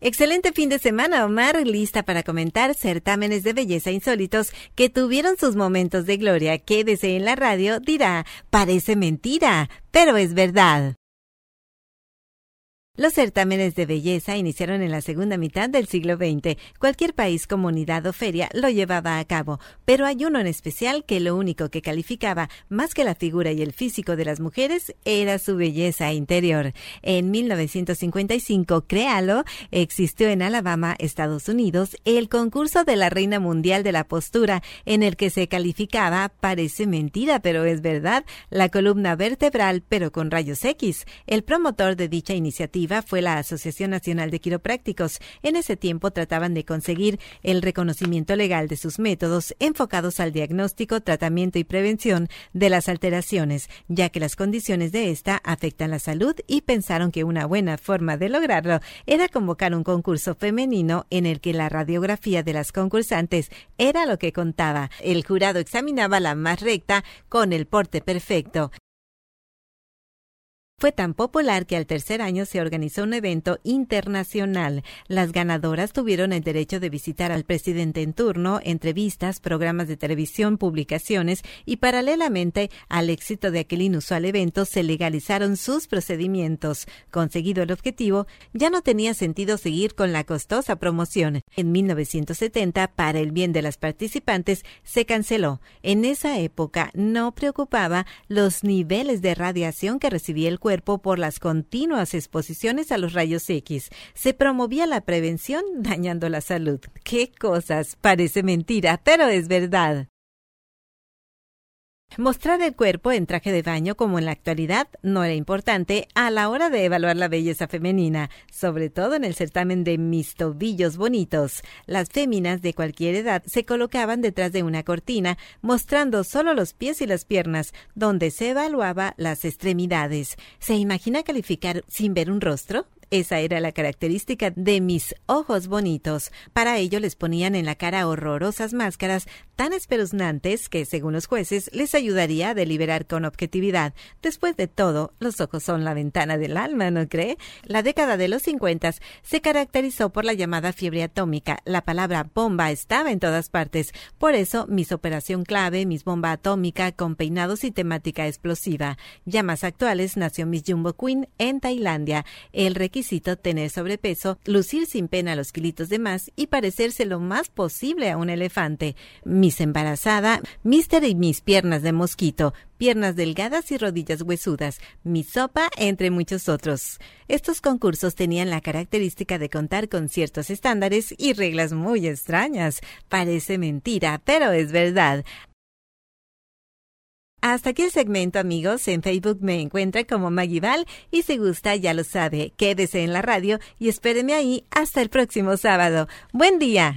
Excelente fin de semana, Omar, lista para comentar certámenes de belleza insólitos que tuvieron sus momentos de gloria. Quédese en la radio, dirá, parece mentira, pero es verdad. Los certámenes de belleza iniciaron en la segunda mitad del siglo XX. Cualquier país, comunidad o feria lo llevaba a cabo, pero hay uno en especial que lo único que calificaba, más que la figura y el físico de las mujeres, era su belleza interior. En 1955, créalo, existió en Alabama, Estados Unidos, el concurso de la Reina Mundial de la Postura, en el que se calificaba, parece mentira, pero es verdad, la columna vertebral, pero con rayos X. El promotor de dicha iniciativa fue la Asociación Nacional de Quiroprácticos. En ese tiempo trataban de conseguir el reconocimiento legal de sus métodos enfocados al diagnóstico, tratamiento y prevención de las alteraciones, ya que las condiciones de esta afectan la salud y pensaron que una buena forma de lograrlo era convocar un concurso femenino en el que la radiografía de las concursantes era lo que contaba. El jurado examinaba la más recta con el porte perfecto. Fue tan popular que al tercer año se organizó un evento internacional. Las ganadoras tuvieron el derecho de visitar al presidente en turno, entrevistas, programas de televisión, publicaciones y paralelamente al éxito de aquel inusual evento se legalizaron sus procedimientos. Conseguido el objetivo, ya no tenía sentido seguir con la costosa promoción. En 1970, para el bien de las participantes, se canceló. En esa época no preocupaba los niveles de radiación que recibía el cuerpo por las continuas exposiciones a los rayos X. Se promovía la prevención dañando la salud. ¿Qué cosas? Parece mentira, pero es verdad. Mostrar el cuerpo en traje de baño como en la actualidad no era importante a la hora de evaluar la belleza femenina, sobre todo en el certamen de mis tobillos bonitos. Las féminas de cualquier edad se colocaban detrás de una cortina, mostrando solo los pies y las piernas, donde se evaluaba las extremidades. ¿Se imagina calificar sin ver un rostro? Esa era la característica de mis ojos bonitos. Para ello les ponían en la cara horrorosas máscaras tan espeluznantes que, según los jueces, les ayudaría a deliberar con objetividad. Después de todo, los ojos son la ventana del alma, ¿no cree? La década de los 50 se caracterizó por la llamada fiebre atómica. La palabra bomba estaba en todas partes. Por eso, mis operación clave, mis bomba atómica con peinados y temática explosiva. Ya más actuales nació Miss Jumbo Queen en Tailandia. El tener sobrepeso, lucir sin pena los kilitos de más y parecerse lo más posible a un elefante. Miss embarazada, Mister y mis piernas de mosquito, piernas delgadas y rodillas huesudas, mi sopa, entre muchos otros. Estos concursos tenían la característica de contar con ciertos estándares y reglas muy extrañas. Parece mentira, pero es verdad. Hasta aquí el segmento, amigos. En Facebook me encuentra como Maguival y si gusta, ya lo sabe, quédese en la radio y espéreme ahí hasta el próximo sábado. Buen día.